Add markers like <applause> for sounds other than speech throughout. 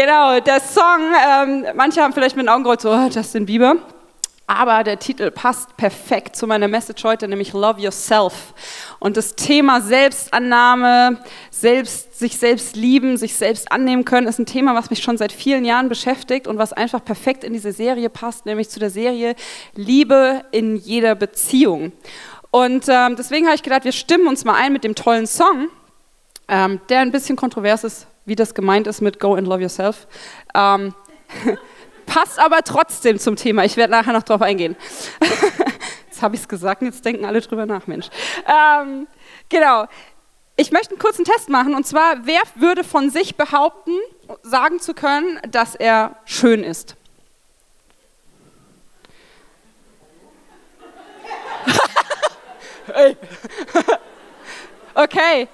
genau, der Song, ähm, manche haben vielleicht mit den Augen gerollt, so, oh, Justin Bieber. Aber der Titel passt perfekt zu meiner Message heute, nämlich Love Yourself. Und das Thema Selbstannahme, selbst, sich selbst lieben, sich selbst annehmen können, ist ein Thema, was mich schon seit vielen Jahren beschäftigt und was einfach perfekt in diese Serie passt, nämlich zu der Serie Liebe in jeder Beziehung. Und ähm, deswegen habe ich gedacht, wir stimmen uns mal ein mit dem tollen Song, ähm, der ein bisschen kontrovers ist, wie das gemeint ist mit Go and Love Yourself. Ähm, <laughs> passt aber trotzdem zum Thema. Ich werde nachher noch drauf eingehen. <laughs> jetzt habe ich es gesagt und jetzt denken alle drüber nach, Mensch. Ähm, genau. Ich möchte einen kurzen Test machen und zwar, wer würde von sich behaupten, sagen zu können, dass er schön ist? <laughs> okay.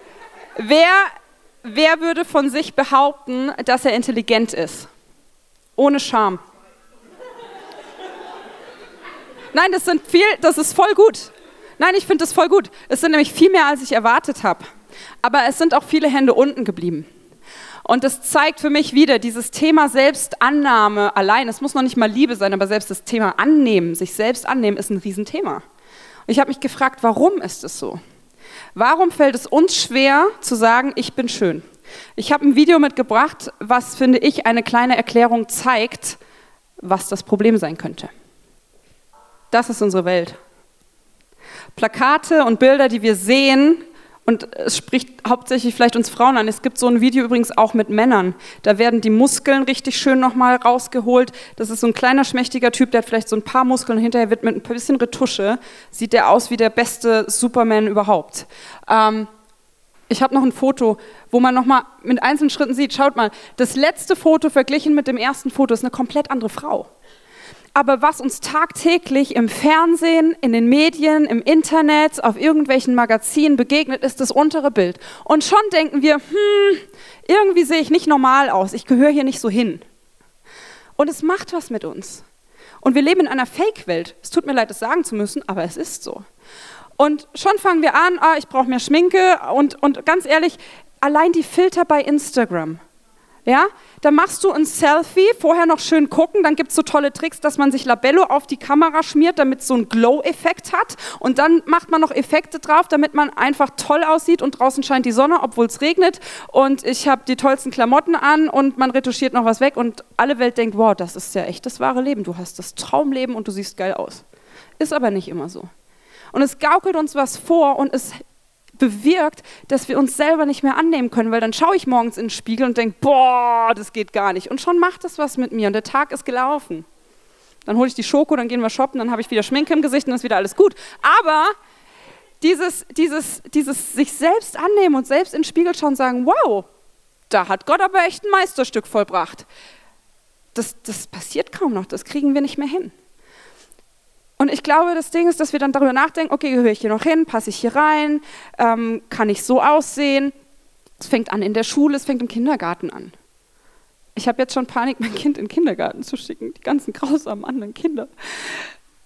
Wer, wer würde von sich behaupten, dass er intelligent ist? Ohne Scham. Nein, das sind viel, das ist voll gut. Nein, ich finde das voll gut. Es sind nämlich viel mehr, als ich erwartet habe. Aber es sind auch viele Hände unten geblieben. Und das zeigt für mich wieder dieses Thema Selbstannahme allein. Es muss noch nicht mal Liebe sein, aber selbst das Thema Annehmen, sich selbst annehmen, ist ein Riesenthema. Und ich habe mich gefragt, warum ist es so? Warum fällt es uns schwer zu sagen, ich bin schön? Ich habe ein Video mitgebracht, was, finde ich, eine kleine Erklärung zeigt, was das Problem sein könnte. Das ist unsere Welt. Plakate und Bilder, die wir sehen, und es spricht hauptsächlich vielleicht uns Frauen an. Es gibt so ein Video übrigens auch mit Männern. Da werden die Muskeln richtig schön nochmal rausgeholt. Das ist so ein kleiner, schmächtiger Typ, der hat vielleicht so ein paar Muskeln. Hinterher wird mit ein bisschen Retusche, sieht der aus wie der beste Superman überhaupt. Ähm, ich habe noch ein Foto, wo man nochmal mit einzelnen Schritten sieht, schaut mal, das letzte Foto verglichen mit dem ersten Foto ist eine komplett andere Frau. Aber was uns tagtäglich im Fernsehen, in den Medien, im Internet, auf irgendwelchen Magazinen begegnet, ist das untere Bild. Und schon denken wir, hm, irgendwie sehe ich nicht normal aus, ich gehöre hier nicht so hin. Und es macht was mit uns. Und wir leben in einer Fake-Welt. Es tut mir leid, das sagen zu müssen, aber es ist so. Und schon fangen wir an, ah, ich brauche mehr Schminke und, und ganz ehrlich, allein die Filter bei Instagram. Ja, da machst du ein Selfie, vorher noch schön gucken, dann gibt es so tolle Tricks, dass man sich Labello auf die Kamera schmiert, damit es so einen Glow-Effekt hat. Und dann macht man noch Effekte drauf, damit man einfach toll aussieht und draußen scheint die Sonne, obwohl es regnet. Und ich habe die tollsten Klamotten an und man retuschiert noch was weg. Und alle Welt denkt, wow, das ist ja echt das wahre Leben, du hast das Traumleben und du siehst geil aus. Ist aber nicht immer so. Und es gaukelt uns was vor und es bewirkt, dass wir uns selber nicht mehr annehmen können, weil dann schaue ich morgens in den Spiegel und denke, boah, das geht gar nicht. Und schon macht das was mit mir und der Tag ist gelaufen. Dann hole ich die Schoko, dann gehen wir shoppen, dann habe ich wieder Schminke im Gesicht und ist wieder alles gut. Aber dieses, dieses, dieses sich selbst annehmen und selbst in den Spiegel schauen und sagen, wow, da hat Gott aber echt ein Meisterstück vollbracht. Das, das passiert kaum noch, das kriegen wir nicht mehr hin. Und ich glaube, das Ding ist, dass wir dann darüber nachdenken, okay, gehöre ich hier noch hin, passe ich hier rein, ähm, kann ich so aussehen? Es fängt an in der Schule, es fängt im Kindergarten an. Ich habe jetzt schon Panik, mein Kind in den Kindergarten zu schicken, die ganzen grausamen anderen Kinder.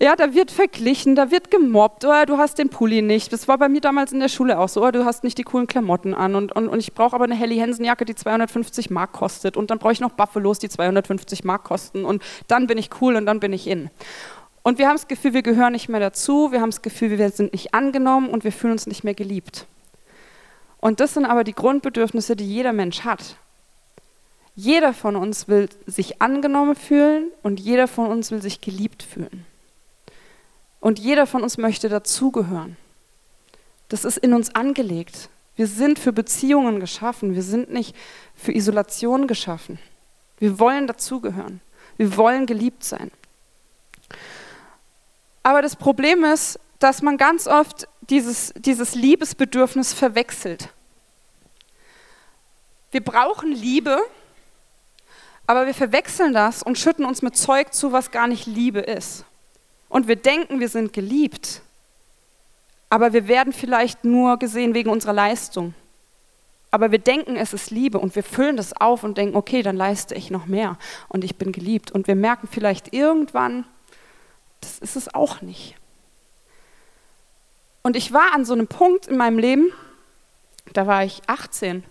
Ja, da wird verglichen, da wird gemobbt, oder oh, du hast den Pulli nicht. Das war bei mir damals in der Schule auch so, oder oh, du hast nicht die coolen Klamotten an und, und, und ich brauche aber eine Helly Hansen Jacke, die 250 Mark kostet und dann brauche ich noch Buffalos, die 250 Mark kosten und dann bin ich cool und dann bin ich in. Und wir haben das Gefühl, wir gehören nicht mehr dazu, wir haben das Gefühl, wir sind nicht angenommen und wir fühlen uns nicht mehr geliebt. Und das sind aber die Grundbedürfnisse, die jeder Mensch hat. Jeder von uns will sich angenommen fühlen und jeder von uns will sich geliebt fühlen. Und jeder von uns möchte dazugehören. Das ist in uns angelegt. Wir sind für Beziehungen geschaffen. Wir sind nicht für Isolation geschaffen. Wir wollen dazugehören. Wir wollen geliebt sein. Aber das Problem ist, dass man ganz oft dieses, dieses Liebesbedürfnis verwechselt. Wir brauchen Liebe, aber wir verwechseln das und schütten uns mit Zeug zu, was gar nicht Liebe ist. Und wir denken, wir sind geliebt, aber wir werden vielleicht nur gesehen wegen unserer Leistung. Aber wir denken, es ist Liebe und wir füllen das auf und denken, okay, dann leiste ich noch mehr und ich bin geliebt. Und wir merken vielleicht irgendwann, das ist es auch nicht. Und ich war an so einem Punkt in meinem Leben, da war ich 18.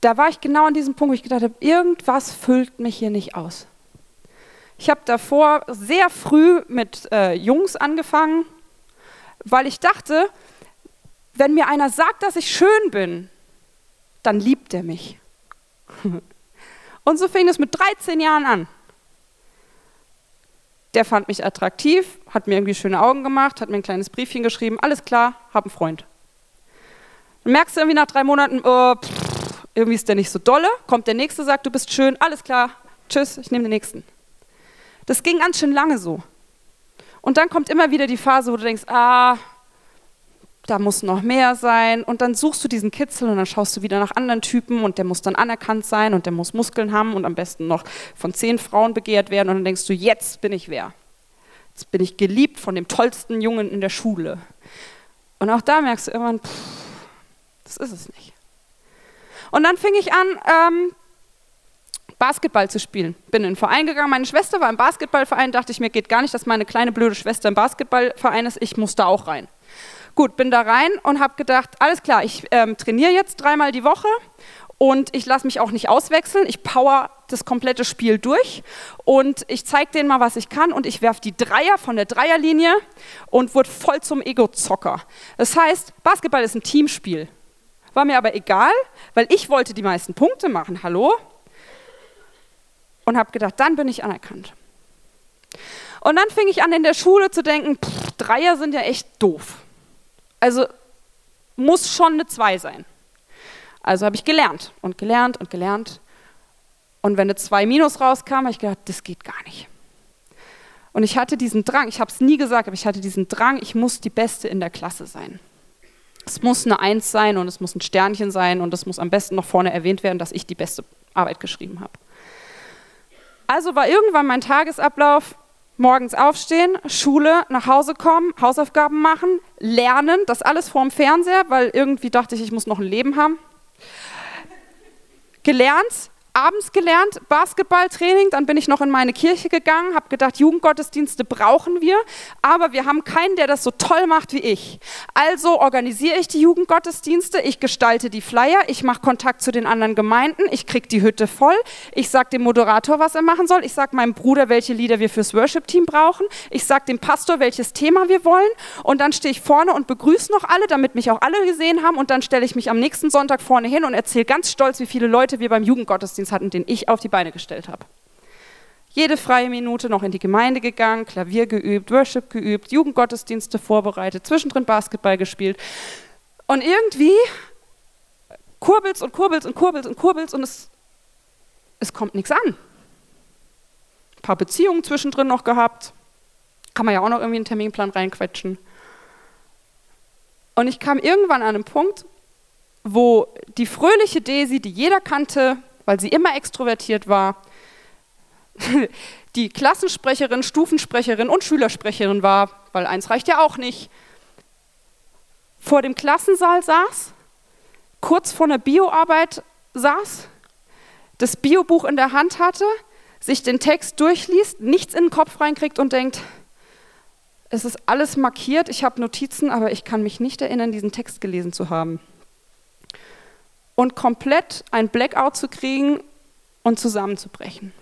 da war ich genau an diesem Punkt, wo ich gedacht habe, irgendwas füllt mich hier nicht aus. Ich habe davor sehr früh mit äh, Jungs angefangen, weil ich dachte, wenn mir einer sagt, dass ich schön bin, dann liebt er mich. <laughs> Und so fing es mit 13 Jahren an. Der fand mich attraktiv, hat mir irgendwie schöne Augen gemacht, hat mir ein kleines Briefchen geschrieben, alles klar, hab einen Freund. Dann merkst du irgendwie nach drei Monaten, oh, pff, irgendwie ist der nicht so dolle, kommt der Nächste, sagt, du bist schön, alles klar, tschüss, ich nehme den Nächsten. Das ging ganz schön lange so. Und dann kommt immer wieder die Phase, wo du denkst, ah, da muss noch mehr sein. Und dann suchst du diesen Kitzel und dann schaust du wieder nach anderen Typen und der muss dann anerkannt sein und der muss Muskeln haben und am besten noch von zehn Frauen begehrt werden. Und dann denkst du, jetzt bin ich wer? Jetzt bin ich geliebt von dem tollsten Jungen in der Schule. Und auch da merkst du irgendwann, pff, das ist es nicht. Und dann fing ich an, ähm, Basketball zu spielen. Bin in den Verein gegangen, meine Schwester war im Basketballverein, dachte ich mir, geht gar nicht, dass meine kleine blöde Schwester im Basketballverein ist, ich muss da auch rein. Gut, bin da rein und habe gedacht, alles klar, ich ähm, trainiere jetzt dreimal die Woche und ich lasse mich auch nicht auswechseln. Ich power das komplette Spiel durch und ich zeige denen mal, was ich kann und ich werfe die Dreier von der Dreierlinie und wurde voll zum Ego-Zocker. Das heißt, Basketball ist ein Teamspiel. War mir aber egal, weil ich wollte die meisten Punkte machen. Hallo? Und habe gedacht, dann bin ich anerkannt. Und dann fing ich an, in der Schule zu denken, pff, Dreier sind ja echt doof. Also muss schon eine 2 sein. Also habe ich gelernt und gelernt und gelernt. Und wenn eine 2 minus rauskam, habe ich gedacht, das geht gar nicht. Und ich hatte diesen Drang, ich habe es nie gesagt, aber ich hatte diesen Drang, ich muss die Beste in der Klasse sein. Es muss eine Eins sein und es muss ein Sternchen sein und es muss am besten noch vorne erwähnt werden, dass ich die beste Arbeit geschrieben habe. Also war irgendwann mein Tagesablauf, morgens aufstehen, Schule, nach Hause kommen, Hausaufgaben machen, lernen, das alles vorm Fernseher, weil irgendwie dachte ich, ich muss noch ein Leben haben. Gelernt, abends gelernt, Basketballtraining, dann bin ich noch in meine Kirche gegangen, habe gedacht, Jugendgottesdienste brauchen wir, aber wir haben keinen, der das so toll macht wie ich. Also organisiere ich die Jugendgottesdienste, ich gestalte die Flyer, ich mache Kontakt zu den anderen Gemeinden, ich kriege die Hütte voll, ich sage dem Moderator, was er machen soll, ich sage meinem Bruder, welche Lieder wir fürs Worship-Team brauchen, ich sage dem Pastor, welches Thema wir wollen. Und dann stehe ich vorne und begrüße noch alle, damit mich auch alle gesehen haben. Und dann stelle ich mich am nächsten Sonntag vorne hin und erzähle ganz stolz, wie viele Leute wir beim Jugendgottesdienst Gottesdienst hatten, den ich auf die Beine gestellt habe. Jede freie Minute noch in die Gemeinde gegangen, Klavier geübt, Worship geübt, Jugendgottesdienste vorbereitet, zwischendrin Basketball gespielt. Und irgendwie kurbelst und kurbelst und kurbelst und kurbelst und es, es kommt nichts an. Ein paar Beziehungen zwischendrin noch gehabt. Kann man ja auch noch irgendwie einen Terminplan reinquetschen. Und ich kam irgendwann an einen Punkt, wo die fröhliche Daisy, die jeder kannte, weil sie immer extrovertiert war, die Klassensprecherin, Stufensprecherin und Schülersprecherin war, weil eins reicht ja auch nicht, vor dem Klassensaal saß, kurz vor einer Bioarbeit saß, das Biobuch in der Hand hatte, sich den Text durchliest, nichts in den Kopf reinkriegt und denkt, es ist alles markiert, ich habe Notizen, aber ich kann mich nicht erinnern, diesen Text gelesen zu haben und komplett ein Blackout zu kriegen und zusammenzubrechen.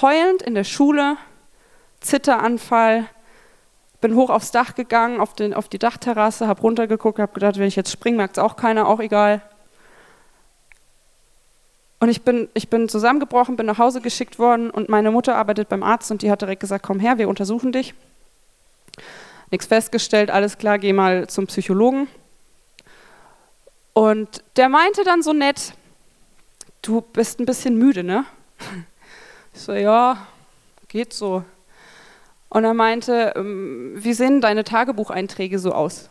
Heulend in der Schule, Zitteranfall, bin hoch aufs Dach gegangen, auf, den, auf die Dachterrasse, habe runtergeguckt, habe gedacht, wenn ich jetzt springe, merkt es auch keiner, auch egal. Und ich bin, ich bin zusammengebrochen, bin nach Hause geschickt worden und meine Mutter arbeitet beim Arzt und die hat direkt gesagt, komm her, wir untersuchen dich. Nichts festgestellt, alles klar, geh mal zum Psychologen. Und der meinte dann so nett, du bist ein bisschen müde, ne? Ich so, ja, geht so. Und er meinte, ähm, wie sehen deine Tagebucheinträge so aus?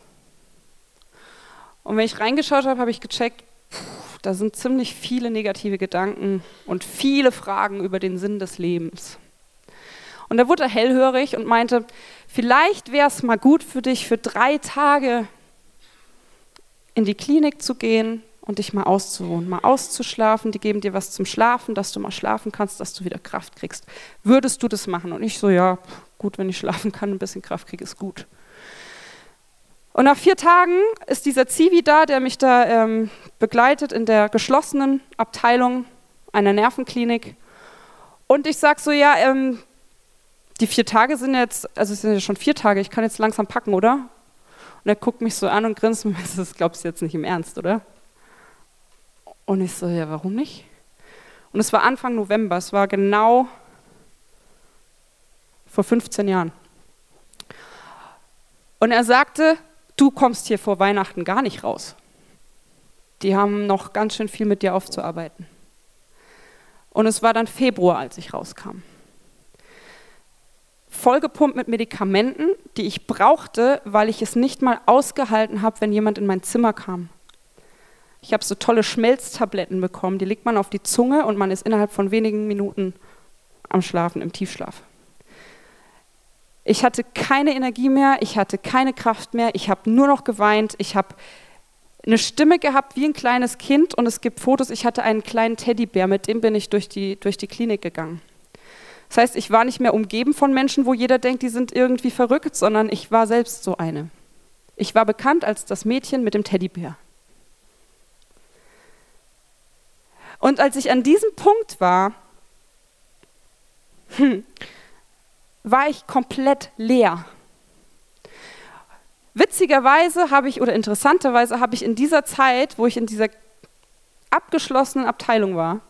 Und wenn ich reingeschaut habe, habe ich gecheckt, da sind ziemlich viele negative Gedanken und viele Fragen über den Sinn des Lebens. Und da wurde er hellhörig und meinte, vielleicht wäre es mal gut für dich, für drei Tage in die Klinik zu gehen und dich mal auszuruhen, mal auszuschlafen. Die geben dir was zum Schlafen, dass du mal schlafen kannst, dass du wieder Kraft kriegst. Würdest du das machen? Und ich so, ja, gut, wenn ich schlafen kann, ein bisschen Kraft kriege, ist gut. Und nach vier Tagen ist dieser Zivi da, der mich da ähm, begleitet in der geschlossenen Abteilung einer Nervenklinik. Und ich sage so, ja, ähm, die vier Tage sind jetzt, also es sind ja schon vier Tage, ich kann jetzt langsam packen, oder? Und er guckt mich so an und grinst und <laughs> das glaubst du jetzt nicht im Ernst, oder? Und ich so, ja, warum nicht? Und es war Anfang November, es war genau vor 15 Jahren. Und er sagte, du kommst hier vor Weihnachten gar nicht raus. Die haben noch ganz schön viel mit dir aufzuarbeiten. Und es war dann Februar, als ich rauskam. Vollgepumpt mit Medikamenten, die ich brauchte, weil ich es nicht mal ausgehalten habe, wenn jemand in mein Zimmer kam. Ich habe so tolle Schmelztabletten bekommen, die legt man auf die Zunge und man ist innerhalb von wenigen Minuten am Schlafen, im Tiefschlaf. Ich hatte keine Energie mehr, ich hatte keine Kraft mehr, ich habe nur noch geweint, ich habe eine Stimme gehabt wie ein kleines Kind und es gibt Fotos, ich hatte einen kleinen Teddybär, mit dem bin ich durch die, durch die Klinik gegangen. Das heißt, ich war nicht mehr umgeben von Menschen, wo jeder denkt, die sind irgendwie verrückt, sondern ich war selbst so eine. Ich war bekannt als das Mädchen mit dem Teddybär. Und als ich an diesem Punkt war, hm, war ich komplett leer. Witzigerweise habe ich, oder interessanterweise habe ich in dieser Zeit, wo ich in dieser abgeschlossenen Abteilung war,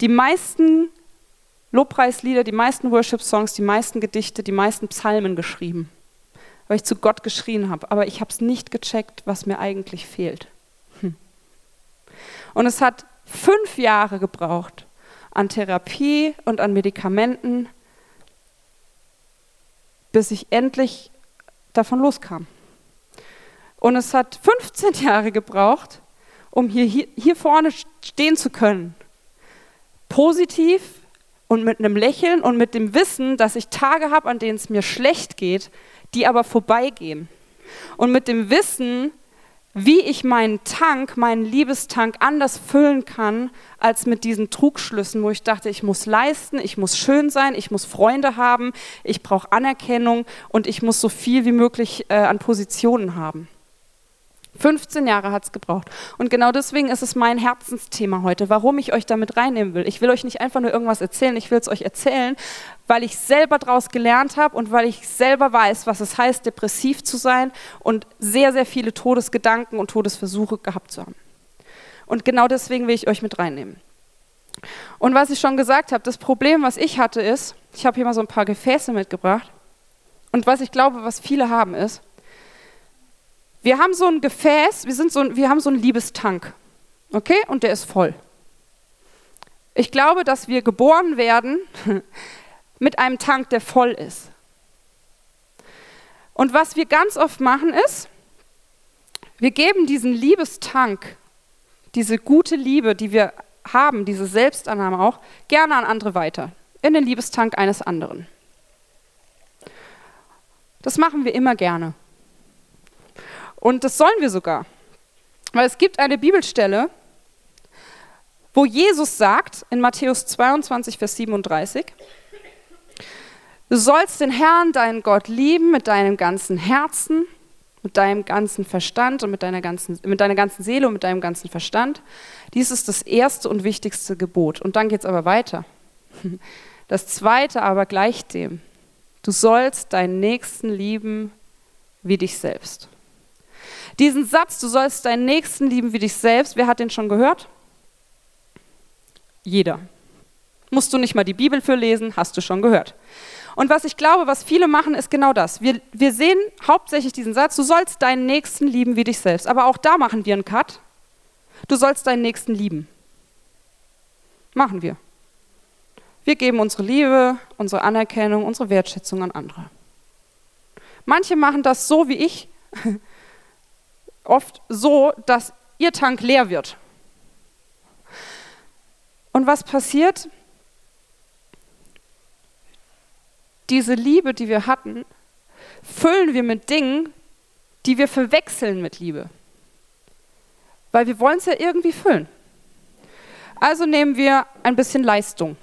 die meisten Lobpreislieder, die meisten Worship-Songs, die meisten Gedichte, die meisten Psalmen geschrieben, weil ich zu Gott geschrien habe. Aber ich habe es nicht gecheckt, was mir eigentlich fehlt. Hm. Und es hat fünf Jahre gebraucht an Therapie und an Medikamenten, bis ich endlich davon loskam. Und es hat 15 <laughs> Jahre gebraucht, um hier, hier, hier vorne stehen zu können. Positiv und mit einem Lächeln und mit dem Wissen, dass ich Tage habe, an denen es mir schlecht geht, die aber vorbeigehen. Und mit dem Wissen, wie ich meinen Tank, meinen Liebestank anders füllen kann, als mit diesen Trugschlüssen, wo ich dachte, ich muss leisten, ich muss schön sein, ich muss Freunde haben, ich brauche Anerkennung und ich muss so viel wie möglich äh, an Positionen haben. 15 Jahre hat es gebraucht. Und genau deswegen ist es mein Herzensthema heute, warum ich euch damit reinnehmen will. Ich will euch nicht einfach nur irgendwas erzählen, ich will es euch erzählen, weil ich selber daraus gelernt habe und weil ich selber weiß, was es heißt, depressiv zu sein und sehr, sehr viele Todesgedanken und Todesversuche gehabt zu haben. Und genau deswegen will ich euch mit reinnehmen. Und was ich schon gesagt habe, das Problem, was ich hatte, ist, ich habe hier mal so ein paar Gefäße mitgebracht. Und was ich glaube, was viele haben, ist, wir haben so ein Gefäß, wir, sind so ein, wir haben so einen Liebestank, okay? Und der ist voll. Ich glaube, dass wir geboren werden <laughs> mit einem Tank, der voll ist. Und was wir ganz oft machen ist, wir geben diesen Liebestank, diese gute Liebe, die wir haben, diese Selbstannahme auch, gerne an andere weiter, in den Liebestank eines anderen. Das machen wir immer gerne. Und das sollen wir sogar. Weil es gibt eine Bibelstelle, wo Jesus sagt, in Matthäus 22, Vers 37, du sollst den Herrn, deinen Gott, lieben mit deinem ganzen Herzen, mit deinem ganzen Verstand und mit deiner ganzen, mit deiner ganzen Seele und mit deinem ganzen Verstand. Dies ist das erste und wichtigste Gebot. Und dann geht es aber weiter. Das zweite aber gleicht dem. Du sollst deinen Nächsten lieben wie dich selbst. Diesen Satz, du sollst deinen Nächsten lieben wie dich selbst, wer hat den schon gehört? Jeder. Musst du nicht mal die Bibel für lesen, hast du schon gehört. Und was ich glaube, was viele machen, ist genau das. Wir, wir sehen hauptsächlich diesen Satz, du sollst deinen Nächsten lieben wie dich selbst. Aber auch da machen wir einen Cut. Du sollst deinen Nächsten lieben. Machen wir. Wir geben unsere Liebe, unsere Anerkennung, unsere Wertschätzung an andere. Manche machen das so wie ich <laughs> oft so, dass ihr Tank leer wird. Und was passiert? Diese Liebe, die wir hatten, füllen wir mit Dingen, die wir verwechseln mit Liebe. Weil wir wollen es ja irgendwie füllen. Also nehmen wir ein bisschen Leistung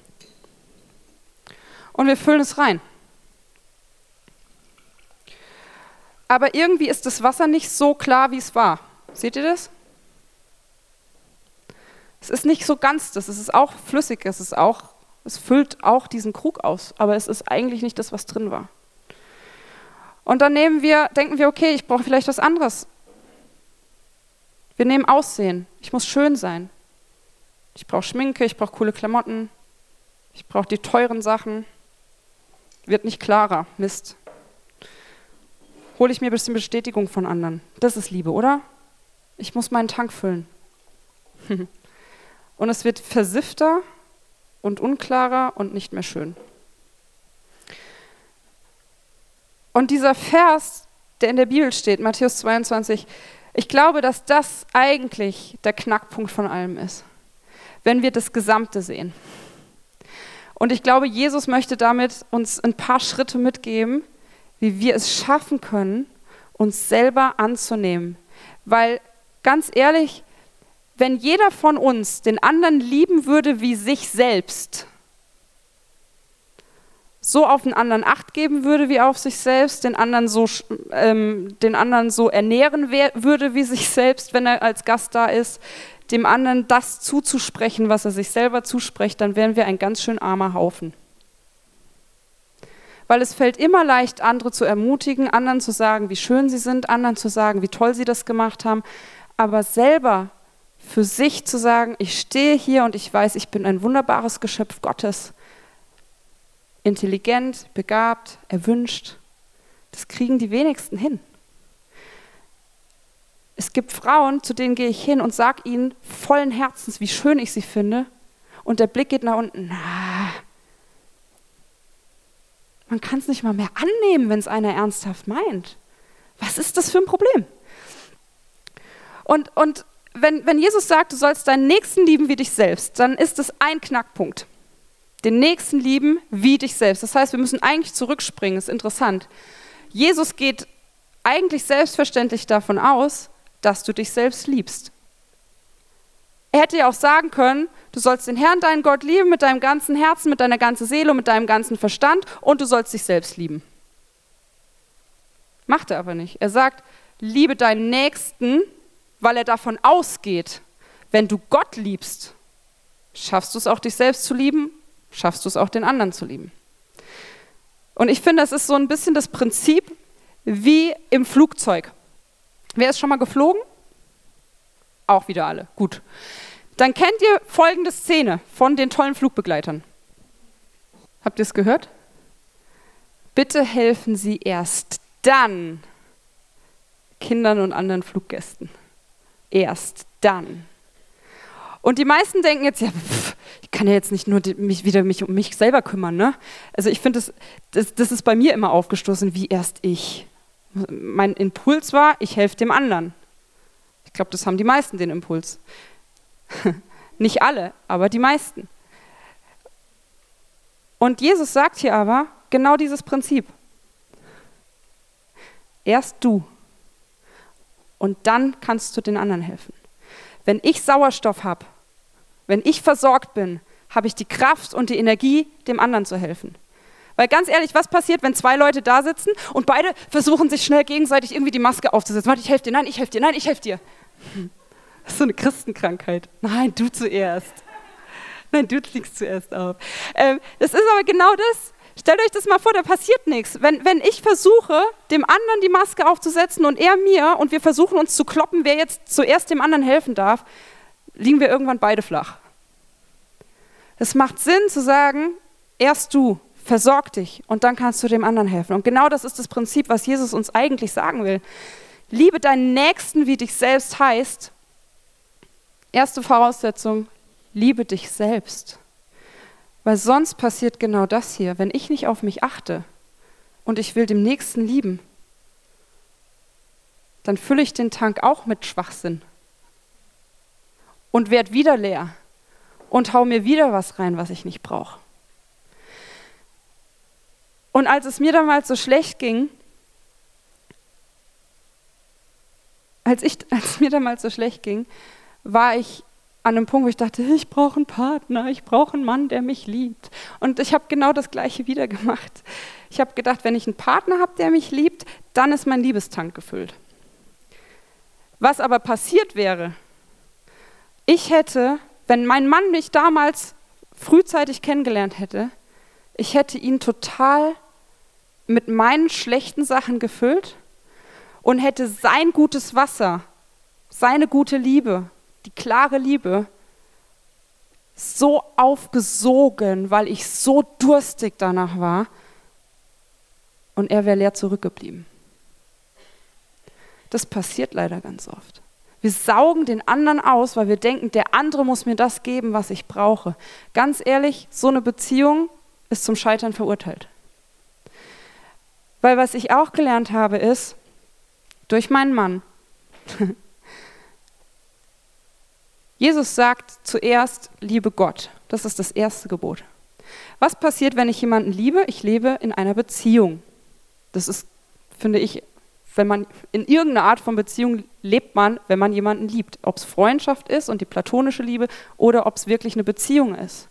und wir füllen es rein. Aber irgendwie ist das Wasser nicht so klar, wie es war. Seht ihr das? Es ist nicht so ganz das, es ist auch flüssig, es ist auch, es füllt auch diesen Krug aus, aber es ist eigentlich nicht das, was drin war. Und dann nehmen wir, denken wir, okay, ich brauche vielleicht was anderes. Wir nehmen Aussehen. Ich muss schön sein. Ich brauche Schminke, ich brauche coole Klamotten, ich brauche die teuren Sachen. Wird nicht klarer. Mist. Hole ich mir ein bisschen Bestätigung von anderen. Das ist Liebe, oder? Ich muss meinen Tank füllen. <laughs> und es wird versiffter und unklarer und nicht mehr schön. Und dieser Vers, der in der Bibel steht, Matthäus 22, ich glaube, dass das eigentlich der Knackpunkt von allem ist, wenn wir das Gesamte sehen. Und ich glaube, Jesus möchte damit uns ein paar Schritte mitgeben, wie wir es schaffen können, uns selber anzunehmen. Weil ganz ehrlich, wenn jeder von uns den anderen lieben würde wie sich selbst, so auf den anderen Acht geben würde wie auf sich selbst, den anderen so, ähm, den anderen so ernähren würde wie sich selbst, wenn er als Gast da ist, dem anderen das zuzusprechen, was er sich selber zuspricht, dann wären wir ein ganz schön armer Haufen. Weil es fällt immer leicht, andere zu ermutigen, anderen zu sagen, wie schön sie sind, anderen zu sagen, wie toll sie das gemacht haben, aber selber für sich zu sagen, ich stehe hier und ich weiß, ich bin ein wunderbares Geschöpf Gottes intelligent, begabt, erwünscht. Das kriegen die wenigsten hin. Es gibt Frauen, zu denen gehe ich hin und sage ihnen vollen Herzens, wie schön ich sie finde. Und der Blick geht nach unten. Na, man kann es nicht mal mehr annehmen, wenn es einer ernsthaft meint. Was ist das für ein Problem? Und, und wenn, wenn Jesus sagt, du sollst deinen Nächsten lieben wie dich selbst, dann ist es ein Knackpunkt den Nächsten lieben wie dich selbst. Das heißt, wir müssen eigentlich zurückspringen, das ist interessant. Jesus geht eigentlich selbstverständlich davon aus, dass du dich selbst liebst. Er hätte ja auch sagen können, du sollst den Herrn, deinen Gott lieben mit deinem ganzen Herzen, mit deiner ganzen Seele und mit deinem ganzen Verstand und du sollst dich selbst lieben. Macht er aber nicht. Er sagt, liebe deinen Nächsten, weil er davon ausgeht, wenn du Gott liebst, schaffst du es auch, dich selbst zu lieben schaffst du es auch, den anderen zu lieben. Und ich finde, das ist so ein bisschen das Prinzip wie im Flugzeug. Wer ist schon mal geflogen? Auch wieder alle. Gut. Dann kennt ihr folgende Szene von den tollen Flugbegleitern. Habt ihr es gehört? Bitte helfen Sie erst dann Kindern und anderen Fluggästen. Erst dann. Und die meisten denken jetzt, ja, pff, ich kann ja jetzt nicht nur mich wieder mich um mich selber kümmern. Ne? Also ich finde, das, das, das ist bei mir immer aufgestoßen, wie erst ich. Mein Impuls war, ich helfe dem anderen. Ich glaube, das haben die meisten den Impuls. <laughs> nicht alle, aber die meisten. Und Jesus sagt hier aber genau dieses Prinzip. Erst du. Und dann kannst du den anderen helfen. Wenn ich Sauerstoff habe, wenn ich versorgt bin, habe ich die Kraft und die Energie, dem anderen zu helfen. Weil ganz ehrlich, was passiert, wenn zwei Leute da sitzen und beide versuchen sich schnell gegenseitig irgendwie die Maske aufzusetzen? Warte, ich helfe dir, nein, ich helfe dir, nein, ich helfe dir. Das ist so eine Christenkrankheit. Nein, du zuerst. Nein, du fliegst zuerst auf. Ähm, das ist aber genau das. Stellt euch das mal vor, da passiert nichts. Wenn, wenn ich versuche, dem anderen die Maske aufzusetzen und er mir und wir versuchen uns zu kloppen, wer jetzt zuerst dem anderen helfen darf, liegen wir irgendwann beide flach. Es macht Sinn zu sagen, erst du, versorg dich und dann kannst du dem anderen helfen. Und genau das ist das Prinzip, was Jesus uns eigentlich sagen will. Liebe deinen Nächsten wie dich selbst heißt, erste Voraussetzung, liebe dich selbst. Weil sonst passiert genau das hier. Wenn ich nicht auf mich achte und ich will dem Nächsten lieben, dann fülle ich den Tank auch mit Schwachsinn und werde wieder leer und hau mir wieder was rein, was ich nicht brauche. Und als es mir damals so schlecht ging, als, ich, <laughs> als es mir damals so schlecht ging, war ich an einem Punkt, wo ich dachte, ich brauche einen Partner, ich brauche einen Mann, der mich liebt. Und ich habe genau das Gleiche wieder gemacht. Ich habe gedacht, wenn ich einen Partner habe, der mich liebt, dann ist mein Liebestank gefüllt. Was aber passiert wäre, ich hätte wenn mein Mann mich damals frühzeitig kennengelernt hätte, ich hätte ihn total mit meinen schlechten Sachen gefüllt und hätte sein gutes Wasser, seine gute Liebe, die klare Liebe, so aufgesogen, weil ich so durstig danach war, und er wäre leer zurückgeblieben. Das passiert leider ganz oft. Wir saugen den anderen aus, weil wir denken, der andere muss mir das geben, was ich brauche. Ganz ehrlich, so eine Beziehung ist zum Scheitern verurteilt. Weil was ich auch gelernt habe, ist, durch meinen Mann, <laughs> Jesus sagt zuerst, liebe Gott. Das ist das erste Gebot. Was passiert, wenn ich jemanden liebe? Ich lebe in einer Beziehung. Das ist, finde ich, wenn man in irgendeiner Art von Beziehung lebt man, wenn man jemanden liebt. Ob es Freundschaft ist und die platonische Liebe oder ob es wirklich eine Beziehung ist.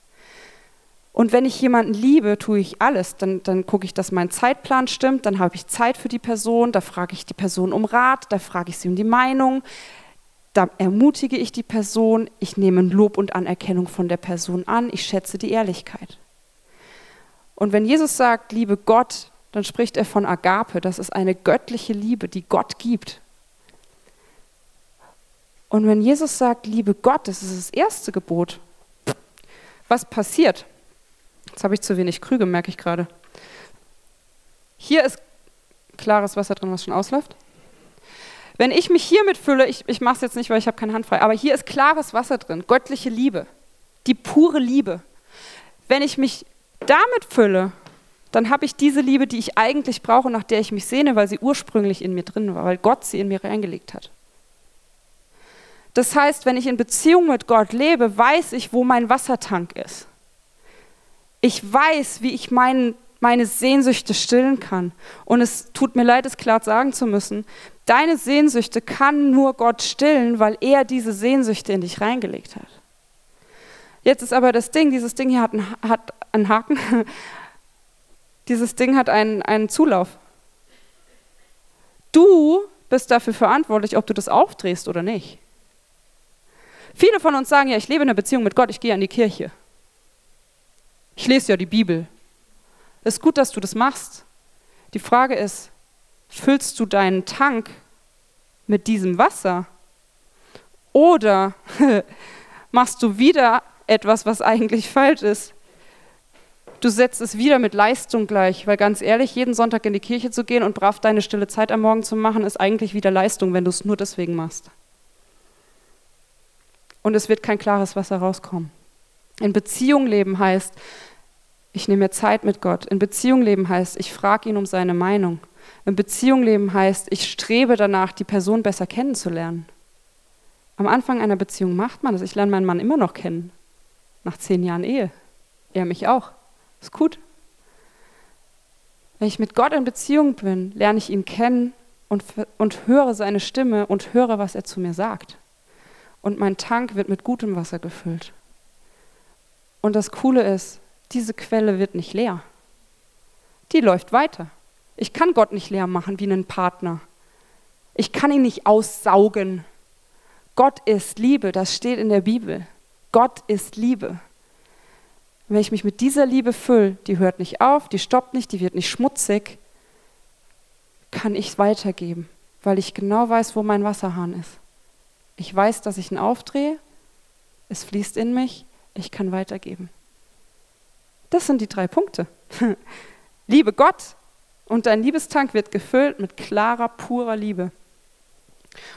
Und wenn ich jemanden liebe, tue ich alles. Dann, dann gucke ich, dass mein Zeitplan stimmt, dann habe ich Zeit für die Person, da frage ich die Person um Rat, da frage ich sie um die Meinung, da ermutige ich die Person, ich nehme Lob und Anerkennung von der Person an, ich schätze die Ehrlichkeit. Und wenn Jesus sagt, liebe Gott, dann spricht er von Agape, das ist eine göttliche Liebe, die Gott gibt. Und wenn Jesus sagt, liebe Gott, das ist das erste Gebot, was passiert? Jetzt habe ich zu wenig Krüge, merke ich gerade. Hier ist klares Wasser drin, was schon ausläuft. Wenn ich mich hiermit fülle, ich, ich mache es jetzt nicht, weil ich habe keine Hand frei, aber hier ist klares Wasser drin, göttliche Liebe, die pure Liebe. Wenn ich mich damit fülle, dann habe ich diese Liebe, die ich eigentlich brauche, nach der ich mich sehne, weil sie ursprünglich in mir drin war, weil Gott sie in mir reingelegt hat. Das heißt, wenn ich in Beziehung mit Gott lebe, weiß ich, wo mein Wassertank ist. Ich weiß, wie ich mein, meine Sehnsüchte stillen kann. Und es tut mir leid, es klar sagen zu müssen. Deine Sehnsüchte kann nur Gott stillen, weil er diese Sehnsüchte in dich reingelegt hat. Jetzt ist aber das Ding, dieses Ding hier hat einen, hat einen Haken. <laughs> Dieses Ding hat einen, einen Zulauf. Du bist dafür verantwortlich, ob du das aufdrehst oder nicht. Viele von uns sagen ja, ich lebe in einer Beziehung mit Gott, ich gehe an die Kirche. Ich lese ja die Bibel. Es ist gut, dass du das machst. Die Frage ist, füllst du deinen Tank mit diesem Wasser? Oder <laughs> machst du wieder etwas, was eigentlich falsch ist? Du setzt es wieder mit Leistung gleich, weil ganz ehrlich, jeden Sonntag in die Kirche zu gehen und brav deine stille Zeit am Morgen zu machen, ist eigentlich wieder Leistung, wenn du es nur deswegen machst. Und es wird kein klares Wasser rauskommen. In Beziehung leben heißt, ich nehme mir Zeit mit Gott. In Beziehung leben heißt, ich frage ihn um seine Meinung. In Beziehung leben heißt, ich strebe danach, die Person besser kennenzulernen. Am Anfang einer Beziehung macht man das. Ich lerne meinen Mann immer noch kennen. Nach zehn Jahren Ehe. Er mich auch. Ist gut. Wenn ich mit Gott in Beziehung bin, lerne ich ihn kennen und, und höre seine Stimme und höre, was er zu mir sagt. Und mein Tank wird mit gutem Wasser gefüllt. Und das Coole ist, diese Quelle wird nicht leer. Die läuft weiter. Ich kann Gott nicht leer machen wie einen Partner. Ich kann ihn nicht aussaugen. Gott ist Liebe, das steht in der Bibel. Gott ist Liebe. wenn ich mich mit dieser Liebe fülle, die hört nicht auf, die stoppt nicht, die wird nicht schmutzig, kann ich es weitergeben, weil ich genau weiß, wo mein Wasserhahn ist. Ich weiß, dass ich ihn aufdrehe, es fließt in mich, ich kann weitergeben. Das sind die drei Punkte. <laughs> Liebe Gott und dein Liebestank wird gefüllt mit klarer, purer Liebe.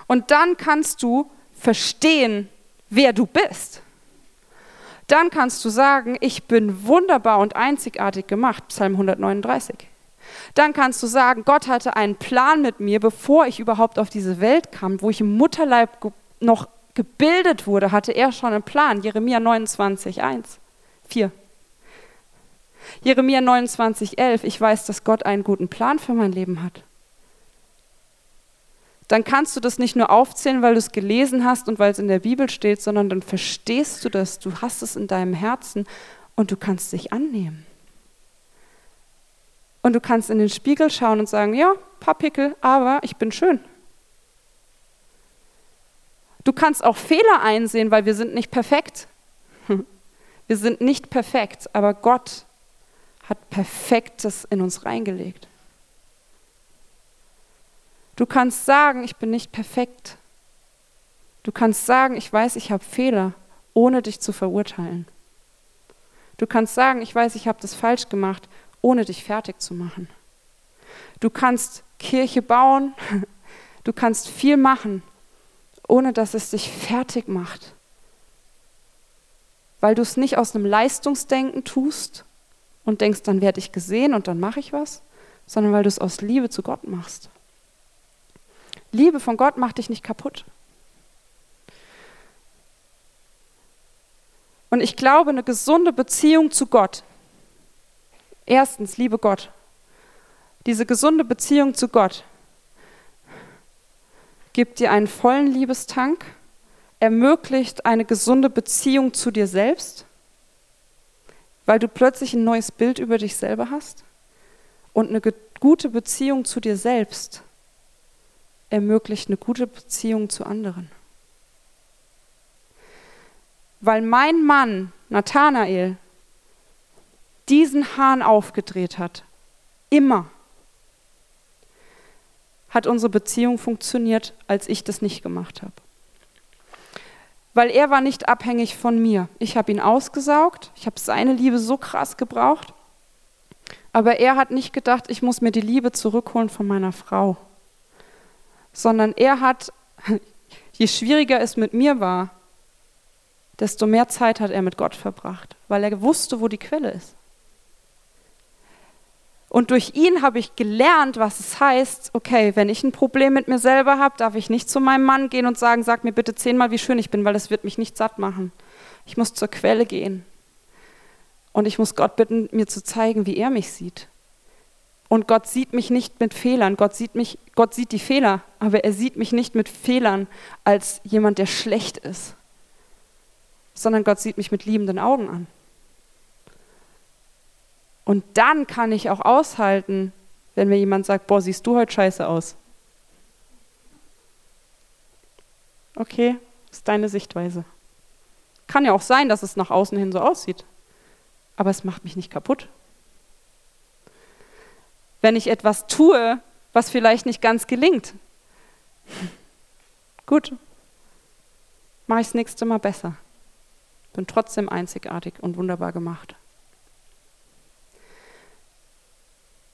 Und dann kannst du verstehen, wer du bist. Dann kannst du sagen, ich bin wunderbar und einzigartig gemacht, Psalm 139. Dann kannst du sagen, Gott hatte einen Plan mit mir, bevor ich überhaupt auf diese Welt kam, wo ich im Mutterleib noch gebildet wurde, hatte er schon einen Plan. Jeremia 29, 1, 4. Jeremia 29, 11. Ich weiß, dass Gott einen guten Plan für mein Leben hat. Dann kannst du das nicht nur aufzählen, weil du es gelesen hast und weil es in der Bibel steht, sondern dann verstehst du das, du hast es in deinem Herzen und du kannst dich annehmen. Und du kannst in den Spiegel schauen und sagen, ja, paar Pickel, aber ich bin schön. Du kannst auch Fehler einsehen, weil wir sind nicht perfekt. <laughs> Wir sind nicht perfekt, aber Gott hat Perfektes in uns reingelegt. Du kannst sagen, ich bin nicht perfekt. Du kannst sagen, ich weiß, ich habe Fehler, ohne dich zu verurteilen. Du kannst sagen, ich weiß, ich habe das falsch gemacht, ohne dich fertig zu machen. Du kannst Kirche bauen, <laughs> du kannst viel machen, ohne dass es dich fertig macht. Weil du es nicht aus einem Leistungsdenken tust und denkst, dann werde ich gesehen und dann mache ich was, sondern weil du es aus Liebe zu Gott machst. Liebe von Gott macht dich nicht kaputt. Und ich glaube, eine gesunde Beziehung zu Gott. Erstens, liebe Gott. Diese gesunde Beziehung zu Gott gibt dir einen vollen Liebestank, ermöglicht eine gesunde Beziehung zu dir selbst, weil du plötzlich ein neues Bild über dich selber hast. Und eine gute Beziehung zu dir selbst ermöglicht eine gute Beziehung zu anderen. Weil mein Mann, Nathanael, diesen Hahn aufgedreht hat, immer, hat unsere Beziehung funktioniert, als ich das nicht gemacht habe. Weil er war nicht abhängig von mir. Ich habe ihn ausgesaugt, ich habe seine Liebe so krass gebraucht, aber er hat nicht gedacht, ich muss mir die Liebe zurückholen von meiner Frau sondern er hat, <laughs> je schwieriger es mit mir war, desto mehr Zeit hat er mit Gott verbracht, weil er wusste, wo die Quelle ist. Und durch ihn habe ich gelernt, was es heißt, okay, wenn ich ein Problem mit mir selber habe, darf ich nicht zu meinem Mann gehen und sagen, sag mir bitte zehnmal, wie schön ich bin, weil das wird mich nicht satt machen. Ich muss zur Quelle gehen. Und ich muss Gott bitten, mir zu zeigen, wie er mich sieht. Und Gott sieht mich nicht mit Fehlern. Gott sieht mich, Gott sieht die Fehler, aber er sieht mich nicht mit Fehlern als jemand, der schlecht ist, sondern Gott sieht mich mit liebenden Augen an. Und dann kann ich auch aushalten, wenn mir jemand sagt, boah, siehst du heute scheiße aus. Okay, ist deine Sichtweise. Kann ja auch sein, dass es nach außen hin so aussieht, aber es macht mich nicht kaputt wenn ich etwas tue, was vielleicht nicht ganz gelingt. <laughs> Gut, mache ich das nächste Mal besser. Bin trotzdem einzigartig und wunderbar gemacht.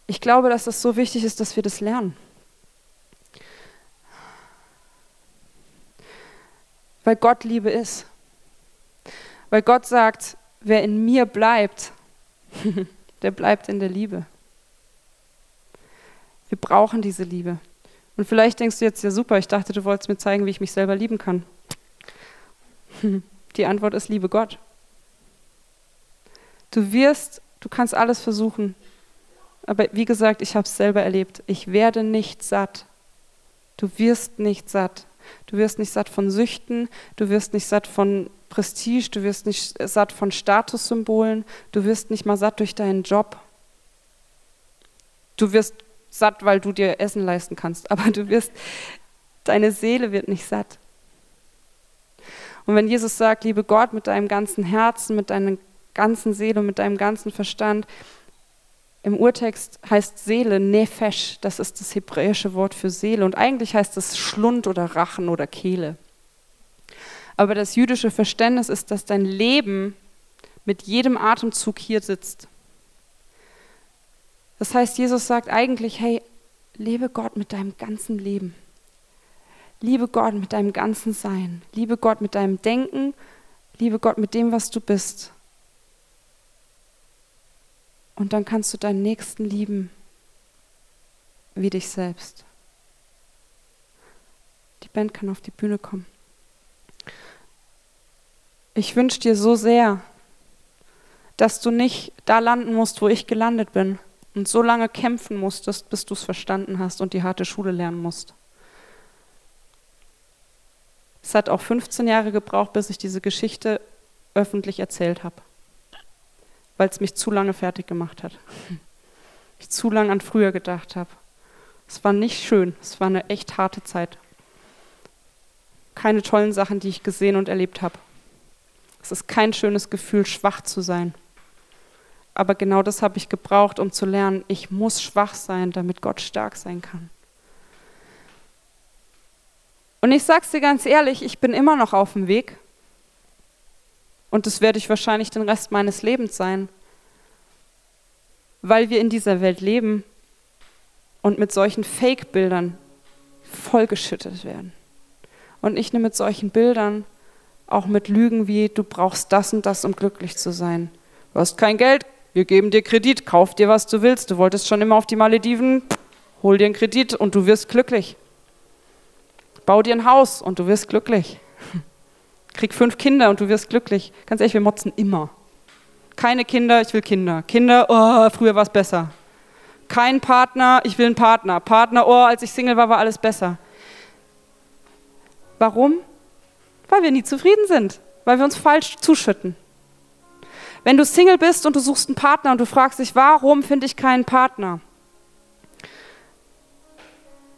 Ich glaube, dass es so wichtig ist, dass wir das lernen. Weil Gott Liebe ist. Weil Gott sagt, wer in mir bleibt, <laughs> der bleibt in der Liebe. Wir brauchen diese Liebe. Und vielleicht denkst du jetzt, ja super, ich dachte, du wolltest mir zeigen, wie ich mich selber lieben kann. <laughs> Die Antwort ist, liebe Gott. Du wirst, du kannst alles versuchen. Aber wie gesagt, ich habe es selber erlebt. Ich werde nicht satt. Du wirst nicht satt. Du wirst nicht satt von Süchten, du wirst nicht satt von Prestige, du wirst nicht satt von Statussymbolen, du wirst nicht mal satt durch deinen Job. Du wirst satt, weil du dir Essen leisten kannst, aber du wirst, deine Seele wird nicht satt. Und wenn Jesus sagt, liebe Gott mit deinem ganzen Herzen, mit deiner ganzen Seele, mit deinem ganzen Verstand, im Urtext heißt Seele Nefesh, das ist das hebräische Wort für Seele und eigentlich heißt es Schlund oder Rachen oder Kehle. Aber das jüdische Verständnis ist, dass dein Leben mit jedem Atemzug hier sitzt. Das heißt, Jesus sagt eigentlich, hey, lebe Gott mit deinem ganzen Leben. Liebe Gott mit deinem ganzen Sein. Liebe Gott mit deinem Denken. Liebe Gott mit dem, was du bist. Und dann kannst du deinen Nächsten lieben wie dich selbst. Die Band kann auf die Bühne kommen. Ich wünsche dir so sehr, dass du nicht da landen musst, wo ich gelandet bin und so lange kämpfen musstest, bis du es verstanden hast und die harte Schule lernen musst. Es hat auch 15 Jahre gebraucht, bis ich diese Geschichte öffentlich erzählt habe, weil es mich zu lange fertig gemacht hat. <laughs> Ich zu lange an früher gedacht habe. Es war nicht schön, es war eine echt harte Zeit. Keine tollen Sachen, die ich gesehen und erlebt habe. Es ist kein schönes Gefühl, schwach zu sein. Aber genau das habe ich gebraucht, um zu lernen, ich muss schwach sein, damit Gott stark sein kann. Und ich sage es dir ganz ehrlich, ich bin immer noch auf dem Weg. Und das werde ich wahrscheinlich den Rest meines Lebens sein, weil wir in dieser Welt leben und mit solchen Fake-Bildern vollgeschüttet werden. Und nicht nur mit solchen Bildern, auch mit Lügen wie, du brauchst das und das, um glücklich zu sein. Du hast kein Geld, wir geben dir Kredit, kauf dir, was du willst. Du wolltest schon immer auf die Malediven, hol dir einen Kredit und du wirst glücklich. Bau dir ein Haus und du wirst glücklich. Krieg fünf Kinder und du wirst glücklich. Ganz ehrlich, wir motzen immer. Keine Kinder, ich will Kinder. Kinder, oh, früher war es besser. Kein Partner, ich will einen Partner. Partner, oh, als ich Single war, war alles besser. Warum? Weil wir nie zufrieden sind, weil wir uns falsch zuschütten. Wenn du Single bist und du suchst einen Partner und du fragst dich, warum finde ich keinen Partner?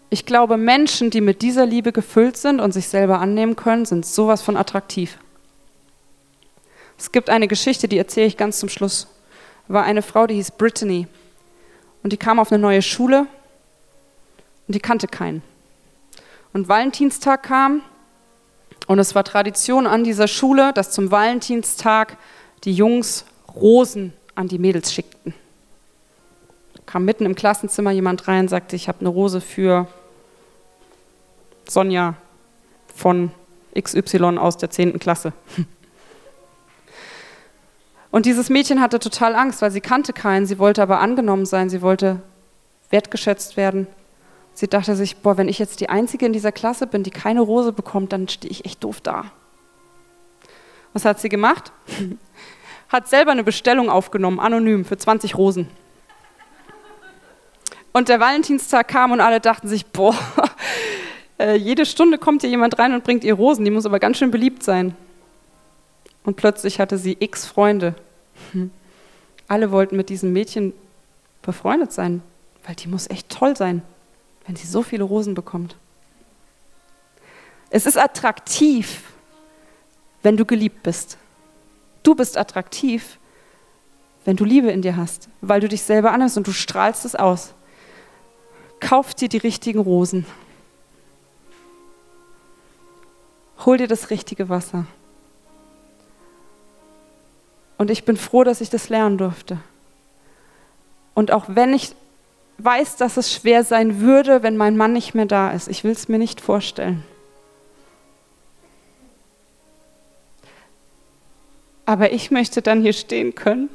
Ich glaube, Menschen, die mit dieser Liebe gefüllt sind und sich selber annehmen können, sind sowas von attraktiv. Es gibt eine Geschichte, die erzähle ich ganz zum Schluss. War eine Frau, die hieß Brittany. Und die kam auf eine neue Schule und die kannte keinen. Und Valentinstag kam und es war Tradition an dieser Schule, dass zum Valentinstag die Jungs Rosen an die Mädels schickten. Kam mitten im Klassenzimmer jemand rein und sagte, ich habe eine Rose für Sonja von XY aus der 10. Klasse. <laughs> Und dieses Mädchen hatte total Angst, weil sie kannte keinen, sie wollte aber angenommen sein, sie wollte wertgeschätzt werden. Sie dachte sich, boah, wenn ich jetzt die Einzige in dieser Klasse bin, die keine Rose bekommt, dann stehe ich echt doof da. Was hat sie gemacht? <laughs> hat selber eine Bestellung aufgenommen, anonym, für 20 Rosen. Und der Valentinstag kam und alle dachten sich, boah, <laughs> äh, jede Stunde kommt hier jemand rein und bringt ihr Rosen, die muss aber ganz schön beliebt sein. Und plötzlich hatte sie x Freunde. Hm. Alle wollten mit diesem Mädchen befreundet sein, weil die muss echt toll sein, wenn sie so viele Rosen bekommt. Es ist attraktiv, wenn du geliebt bist. Du bist attraktiv, wenn du Liebe in dir hast, weil du dich selber annimmst und du strahlst es aus. Kauf dir die richtigen Rosen. Hol dir das richtige Wasser. Und ich bin froh, dass ich das lernen durfte. Und auch wenn ich weiß, dass es schwer sein würde, wenn mein Mann nicht mehr da ist, ich will es mir nicht vorstellen. Aber ich möchte dann hier stehen können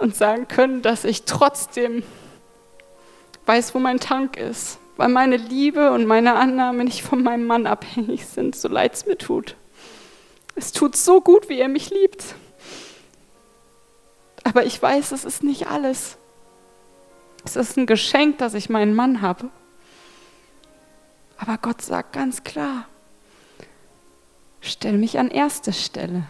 und sagen können, dass ich trotzdem weiß, wo mein Tank ist, weil meine Liebe und meine Annahme nicht von meinem Mann abhängig sind, so leid es mir tut. Es tut so gut, wie er mich liebt. Aber ich weiß, es ist nicht alles. Es ist ein Geschenk, dass ich meinen Mann habe. Aber Gott sagt ganz klar, stell mich an erste Stelle.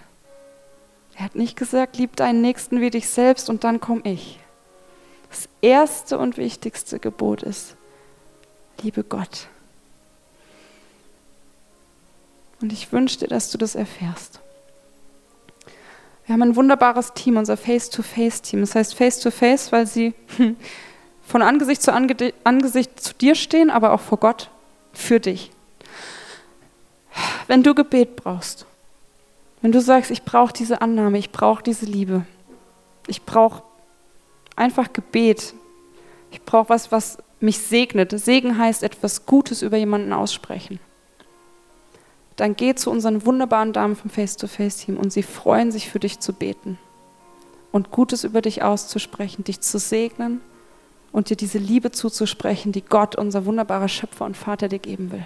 Er hat nicht gesagt, lieb deinen Nächsten wie dich selbst und dann komme ich. Das erste und wichtigste Gebot ist, liebe Gott. Und ich wünsche dir, dass du das erfährst. Wir haben ein wunderbares Team, unser Face-to-Face-Team. Das heißt Face-to-Face, weil sie <laughs> von Angesicht zu Angesicht zu dir stehen, aber auch vor Gott für dich. Wenn du Gebet brauchst, wenn du sagst, ich brauche diese Annahme, ich brauche diese Liebe, ich brauche einfach Gebet, ich brauche was, was mich segnet. Segen heißt etwas Gutes über jemanden aussprechen. Dann geh zu unseren wunderbaren Damen vom Face-to-Face-Team und sie freuen sich für dich zu beten und Gutes über dich auszusprechen, dich zu segnen und dir diese Liebe zuzusprechen, die Gott, unser wunderbarer Schöpfer und Vater, dir geben will.